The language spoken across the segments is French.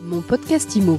Mon podcast IMO.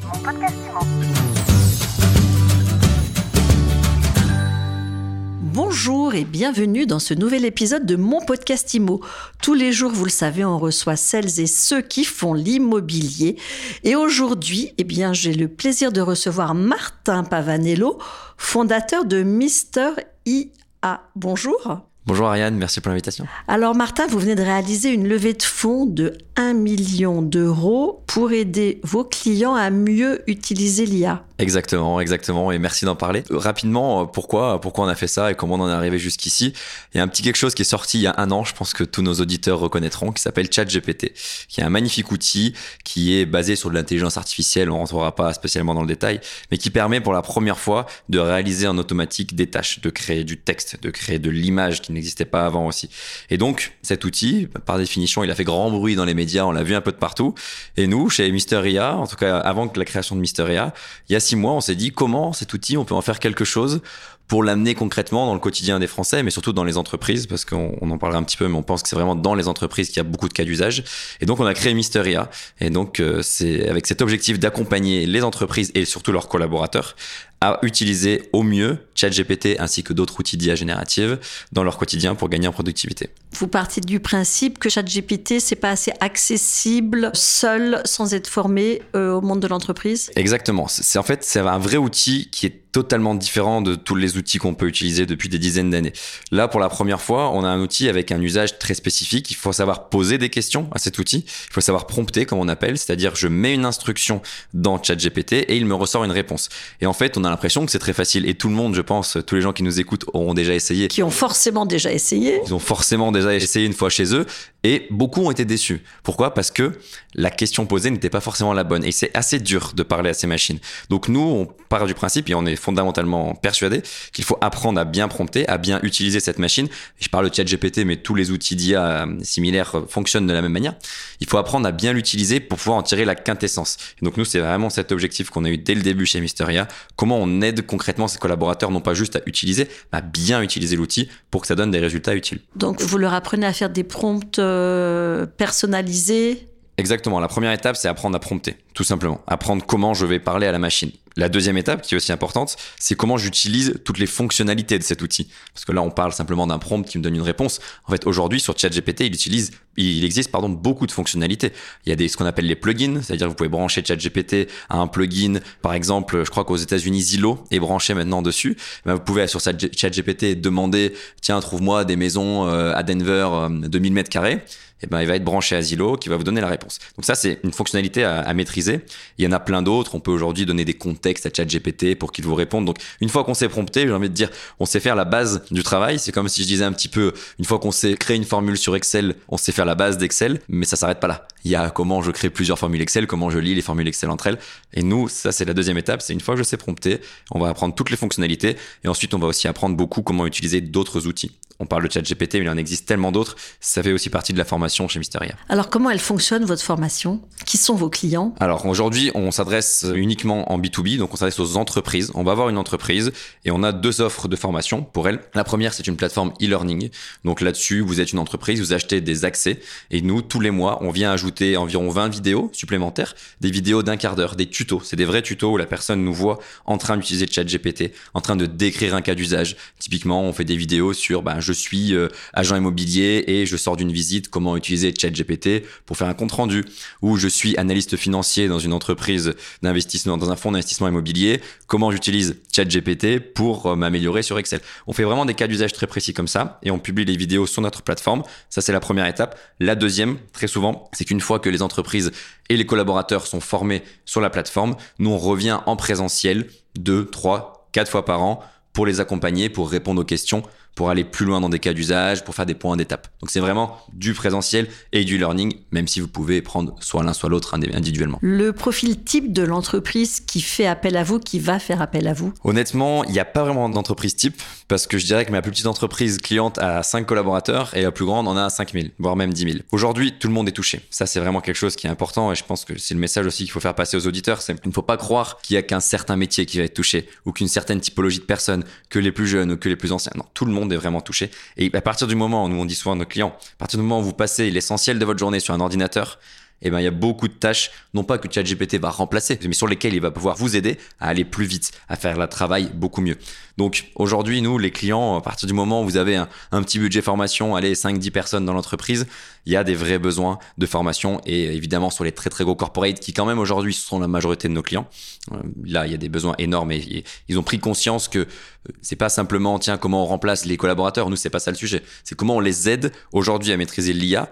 Bonjour et bienvenue dans ce nouvel épisode de mon podcast IMO. Tous les jours, vous le savez, on reçoit celles et ceux qui font l'immobilier. Et aujourd'hui, eh bien, j'ai le plaisir de recevoir Martin Pavanello, fondateur de Mister IA. Bonjour. Bonjour Ariane, merci pour l'invitation. Alors Martin, vous venez de réaliser une levée de fonds de 1 million d'euros pour aider vos clients à mieux utiliser l'IA. Exactement, exactement. Et merci d'en parler. Euh, rapidement, euh, pourquoi, pourquoi on a fait ça et comment on en est arrivé jusqu'ici? Il y a un petit quelque chose qui est sorti il y a un an, je pense que tous nos auditeurs reconnaîtront, qui s'appelle ChatGPT, qui est un magnifique outil qui est basé sur de l'intelligence artificielle. On rentrera pas spécialement dans le détail, mais qui permet pour la première fois de réaliser en automatique des tâches, de créer du texte, de créer de l'image qui n'existait pas avant aussi. Et donc, cet outil, par définition, il a fait grand bruit dans les médias. On l'a vu un peu de partout. Et nous, chez Mysteria, en tout cas avant que la création de Mysteria, il y a six mois, on s'est dit comment cet outil, on peut en faire quelque chose pour l'amener concrètement dans le quotidien des Français, mais surtout dans les entreprises, parce qu'on en parlera un petit peu, mais on pense que c'est vraiment dans les entreprises qu'il y a beaucoup de cas d'usage. Et donc, on a créé Mysteria. Et donc, euh, c'est avec cet objectif d'accompagner les entreprises et surtout leurs collaborateurs à utiliser au mieux ChatGPT ainsi que d'autres outils d'IA générative dans leur quotidien pour gagner en productivité. Vous partez du principe que ChatGPT c'est pas assez accessible seul sans être formé euh, au monde de l'entreprise? Exactement. C'est en fait c'est un vrai outil qui est totalement différent de tous les outils qu'on peut utiliser depuis des dizaines d'années. Là, pour la première fois, on a un outil avec un usage très spécifique. Il faut savoir poser des questions à cet outil. Il faut savoir prompter, comme on appelle, c'est-à-dire je mets une instruction dans ChatGPT et il me ressort une réponse. Et en fait, on a l'impression que c'est très facile. Et tout le monde, je pense, tous les gens qui nous écoutent auront déjà essayé. Qui ont forcément déjà essayé. Ils ont forcément déjà essayé une fois chez eux. Et beaucoup ont été déçus. Pourquoi? Parce que la question posée n'était pas forcément la bonne. Et c'est assez dur de parler à ces machines. Donc nous, on part du principe et on est fondamentalement persuadé qu'il faut apprendre à bien prompter, à bien utiliser cette machine. Je parle de chat GPT, mais tous les outils d'IA similaires fonctionnent de la même manière. Il faut apprendre à bien l'utiliser pour pouvoir en tirer la quintessence. Et donc nous, c'est vraiment cet objectif qu'on a eu dès le début chez Mysteria. Comment on aide concrètement ses collaborateurs, non pas juste à utiliser, mais à bien utiliser l'outil pour que ça donne des résultats utiles. Donc vous leur apprenez à faire des prompts euh, personnalisés? Exactement. La première étape, c'est apprendre à prompter, tout simplement. Apprendre comment je vais parler à la machine. La deuxième étape, qui est aussi importante, c'est comment j'utilise toutes les fonctionnalités de cet outil. Parce que là, on parle simplement d'un prompt qui me donne une réponse. En fait, aujourd'hui, sur ChatGPT, il utilise, il existe, pardon, beaucoup de fonctionnalités. Il y a des, ce qu'on appelle les plugins, c'est-à-dire que vous pouvez brancher ChatGPT à un plugin. Par exemple, je crois qu'aux États-Unis, Zillow est branché maintenant dessus. Ben, vous pouvez, sur ChatGPT, demander, tiens, trouve-moi des maisons euh, à Denver de 1000 mètres carrés eh ben, il va être branché à Zillow qui va vous donner la réponse. Donc ça, c'est une fonctionnalité à, maîtriser. Il y en a plein d'autres. On peut aujourd'hui donner des contextes à ChatGPT pour qu'il vous réponde. Donc une fois qu'on s'est prompté, j'ai envie de dire, on sait faire la base du travail. C'est comme si je disais un petit peu, une fois qu'on sait créer une formule sur Excel, on sait faire la base d'Excel, mais ça s'arrête pas là. Il y a comment je crée plusieurs formules Excel, comment je lis les formules Excel entre elles. Et nous, ça c'est la deuxième étape. C'est une fois que je sais prompter, on va apprendre toutes les fonctionnalités et ensuite on va aussi apprendre beaucoup comment utiliser d'autres outils. On parle de ChatGPT, mais il en existe tellement d'autres. Ça fait aussi partie de la formation chez Mysteria. Alors, comment elle fonctionne, votre formation? Qui sont vos clients? Alors, aujourd'hui, on s'adresse uniquement en B2B, donc on s'adresse aux entreprises. On va avoir une entreprise et on a deux offres de formation pour elle. La première, c'est une plateforme e-learning. Donc là-dessus, vous êtes une entreprise, vous achetez des accès et nous, tous les mois, on vient ajouter environ 20 vidéos supplémentaires, des vidéos d'un quart d'heure, des tutos. C'est des vrais tutos où la personne nous voit en train d'utiliser ChatGPT, en train de décrire un cas d'usage. Typiquement, on fait des vidéos sur ben, je suis euh, agent immobilier et je sors d'une visite, comment utiliser ChatGPT pour faire un compte rendu, ou je suis analyste financier dans une entreprise d'investissement, dans un fonds d'investissement immobilier, comment j'utilise ChatGPT pour euh, m'améliorer sur Excel. On fait vraiment des cas d'usage très précis comme ça et on publie les vidéos sur notre plateforme. Ça, c'est la première étape. La deuxième, très souvent, c'est qu'une fois que les entreprises et les collaborateurs sont formés sur la plateforme, nous, on revient en présentiel deux, trois, quatre fois par an pour les accompagner, pour répondre aux questions pour aller plus loin dans des cas d'usage, pour faire des points d'étape. Donc c'est vraiment du présentiel et du learning, même si vous pouvez prendre soit l'un soit l'autre individuellement. Le profil type de l'entreprise qui fait appel à vous, qui va faire appel à vous? Honnêtement, il n'y a pas vraiment d'entreprise type, parce que je dirais que ma plus petite entreprise cliente a 5 collaborateurs et la plus grande en a 5000, voire même 10 000. Aujourd'hui, tout le monde est touché. Ça, c'est vraiment quelque chose qui est important et je pense que c'est le message aussi qu'il faut faire passer aux auditeurs. C'est qu'il ne faut pas croire qu'il n'y a qu'un certain métier qui va être touché ou qu'une certaine typologie de personnes, que les plus jeunes ou que les plus anciens. Non, tout le monde est vraiment touché. Et à partir du moment où nous on dit souvent à nos clients, à partir du moment où vous passez l'essentiel de votre journée sur un ordinateur, eh ben, il y a beaucoup de tâches, non pas que ChatGPT va remplacer, mais sur lesquelles il va pouvoir vous aider à aller plus vite, à faire le travail beaucoup mieux. Donc aujourd'hui, nous, les clients, à partir du moment où vous avez un, petit budget formation, allez, 5-10 personnes dans l'entreprise, il y a des vrais besoins de formation et évidemment sur les très très gros corporates qui quand même aujourd'hui sont la majorité de nos clients. Euh, là, il y a des besoins énormes et, ils ont pris conscience que euh, c'est pas simplement tiens comment on remplace les collaborateurs, nous c'est pas ça le sujet, c'est comment on les aide aujourd'hui à maîtriser l'IA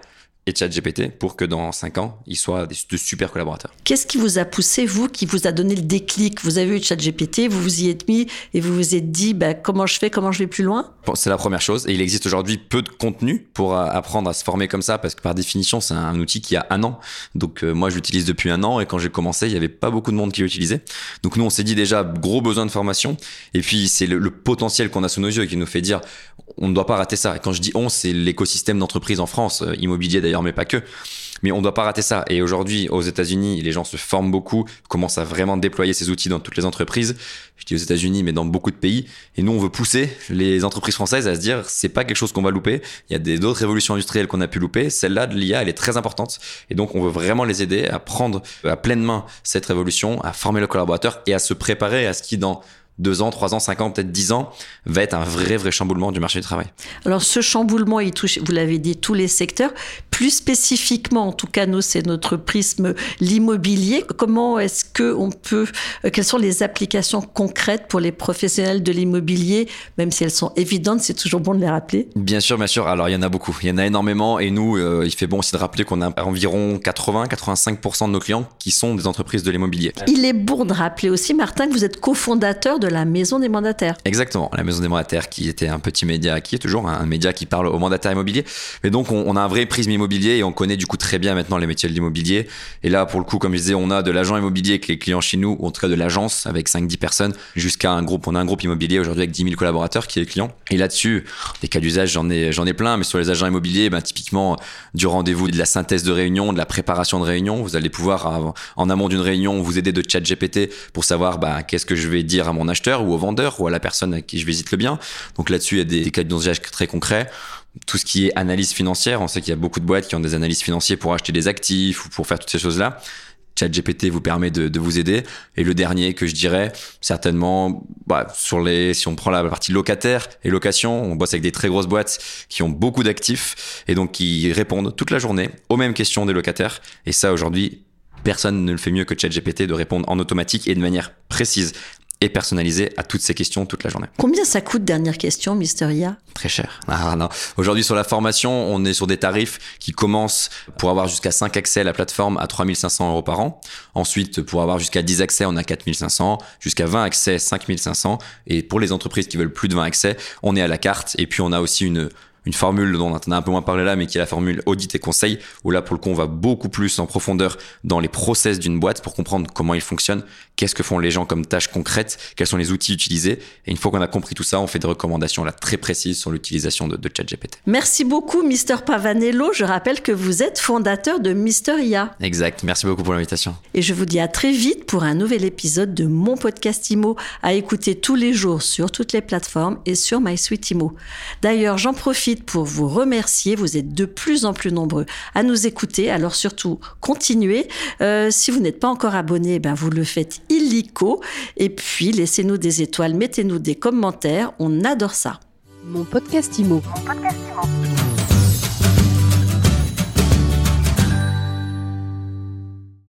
et ChatGPT pour que dans 5 ans, ils soient de super collaborateurs. Qu'est-ce qui vous a poussé, vous, qui vous a donné le déclic? Vous avez eu ChatGPT, vous vous y êtes mis et vous vous êtes dit bah, comment je fais, comment je vais plus loin? C'est la première chose. Et il existe aujourd'hui peu de contenu pour euh, apprendre à se former comme ça parce que par définition, c'est un outil qui a un an. Donc euh, moi, je l'utilise depuis un an et quand j'ai commencé, il n'y avait pas beaucoup de monde qui l'utilisait. Donc nous, on s'est dit déjà gros besoin de formation. Et puis c'est le, le potentiel qu'on a sous nos yeux qui nous fait dire on ne doit pas rater ça. Et quand je dis on, c'est l'écosystème d'entreprise en France, euh, immobilier d'ailleurs mais pas que. Mais on doit pas rater ça. Et aujourd'hui, aux États-Unis, les gens se forment beaucoup, commencent à vraiment déployer ces outils dans toutes les entreprises. Je dis aux États-Unis, mais dans beaucoup de pays. Et nous, on veut pousser les entreprises françaises à se dire, c'est pas quelque chose qu'on va louper. Il y a des d'autres révolutions industrielles qu'on a pu louper. Celle-là de l'IA, elle est très importante. Et donc, on veut vraiment les aider à prendre à pleine main cette révolution, à former le collaborateur et à se préparer à ce qui, dans deux ans, trois ans, cinq ans, peut-être dix ans, va être un vrai, vrai chamboulement du marché du travail. Alors ce chamboulement, il touche, vous l'avez dit, tous les secteurs. Plus spécifiquement, en tout cas, nous, c'est notre prisme, l'immobilier. Comment est-ce que on peut, euh, quelles sont les applications concrètes pour les professionnels de l'immobilier, même si elles sont évidentes, c'est toujours bon de les rappeler? Bien sûr, bien sûr. Alors il y en a beaucoup, il y en a énormément, et nous, euh, il fait bon aussi de rappeler qu'on a environ 80-85% de nos clients qui sont des entreprises de l'immobilier. Il est bon de rappeler aussi, Martin, que vous êtes cofondateur de la Maison des mandataires. Exactement, la Maison des mandataires qui était un petit média, qui est toujours un média qui parle aux mandataires immobiliers. Mais donc on, a un vrai prisme immobilier et on connaît du coup très bien maintenant les métiers de l'immobilier. Et là pour le coup, comme je disais, on a de l'agent immobilier avec les clients chez nous, ou en tout cas de l'agence avec 5-10 personnes, jusqu'à un groupe. On a un groupe immobilier aujourd'hui avec 10 000 collaborateurs qui est client. Et là-dessus, des cas d'usage, j'en ai, j'en ai plein, mais sur les agents immobiliers, ben, typiquement du rendez-vous, de la synthèse de réunion, de la préparation de réunion, vous allez pouvoir en amont d'une réunion vous aider de chat GPT pour savoir ben, qu'est-ce que je vais dire à mon acheteur ou au vendeur ou à la personne à qui je visite le bien. Donc là-dessus, il y a des, cas d'usage très concrets tout ce qui est analyse financière, on sait qu'il y a beaucoup de boîtes qui ont des analyses financières pour acheter des actifs ou pour faire toutes ces choses-là. ChatGPT vous permet de, vous aider. Et le dernier que je dirais, certainement, bah, sur les, si on prend la partie locataire et location, on bosse avec des très grosses boîtes qui ont beaucoup d'actifs et donc qui répondent toute la journée aux mêmes questions des locataires. Et ça, aujourd'hui, personne ne le fait mieux que ChatGPT de répondre en automatique et de manière précise et personnalisé à toutes ces questions toute la journée. Combien ça coûte, dernière question, Mister Ia? Très cher. Ah, non. Aujourd'hui, sur la formation, on est sur des tarifs qui commencent pour avoir jusqu'à 5 accès à la plateforme à 3500 euros par an. Ensuite, pour avoir jusqu'à 10 accès, on a 4500. Jusqu'à 20 accès, 5500. Et pour les entreprises qui veulent plus de 20 accès, on est à la carte. Et puis, on a aussi une, une formule dont on a un peu moins parlé là, mais qui est la formule audit et conseil, où là, pour le coup, on va beaucoup plus en profondeur dans les process d'une boîte pour comprendre comment ils fonctionnent, qu'est-ce que font les gens comme tâches concrètes, quels sont les outils utilisés. Et une fois qu'on a compris tout ça, on fait des recommandations là très précises sur l'utilisation de, de ChatGPT. Merci beaucoup, Mister Pavanello. Je rappelle que vous êtes fondateur de Mister IA. Exact. Merci beaucoup pour l'invitation. Et je vous dis à très vite pour un nouvel épisode de mon podcast IMO à écouter tous les jours sur toutes les plateformes et sur MySuite IMO. D'ailleurs, j'en profite pour vous remercier. Vous êtes de plus en plus nombreux à nous écouter. Alors surtout, continuez. Euh, si vous n'êtes pas encore abonné, ben vous le faites illico. Et puis, laissez-nous des étoiles, mettez-nous des commentaires. On adore ça. Mon podcast Mon podcast Imo.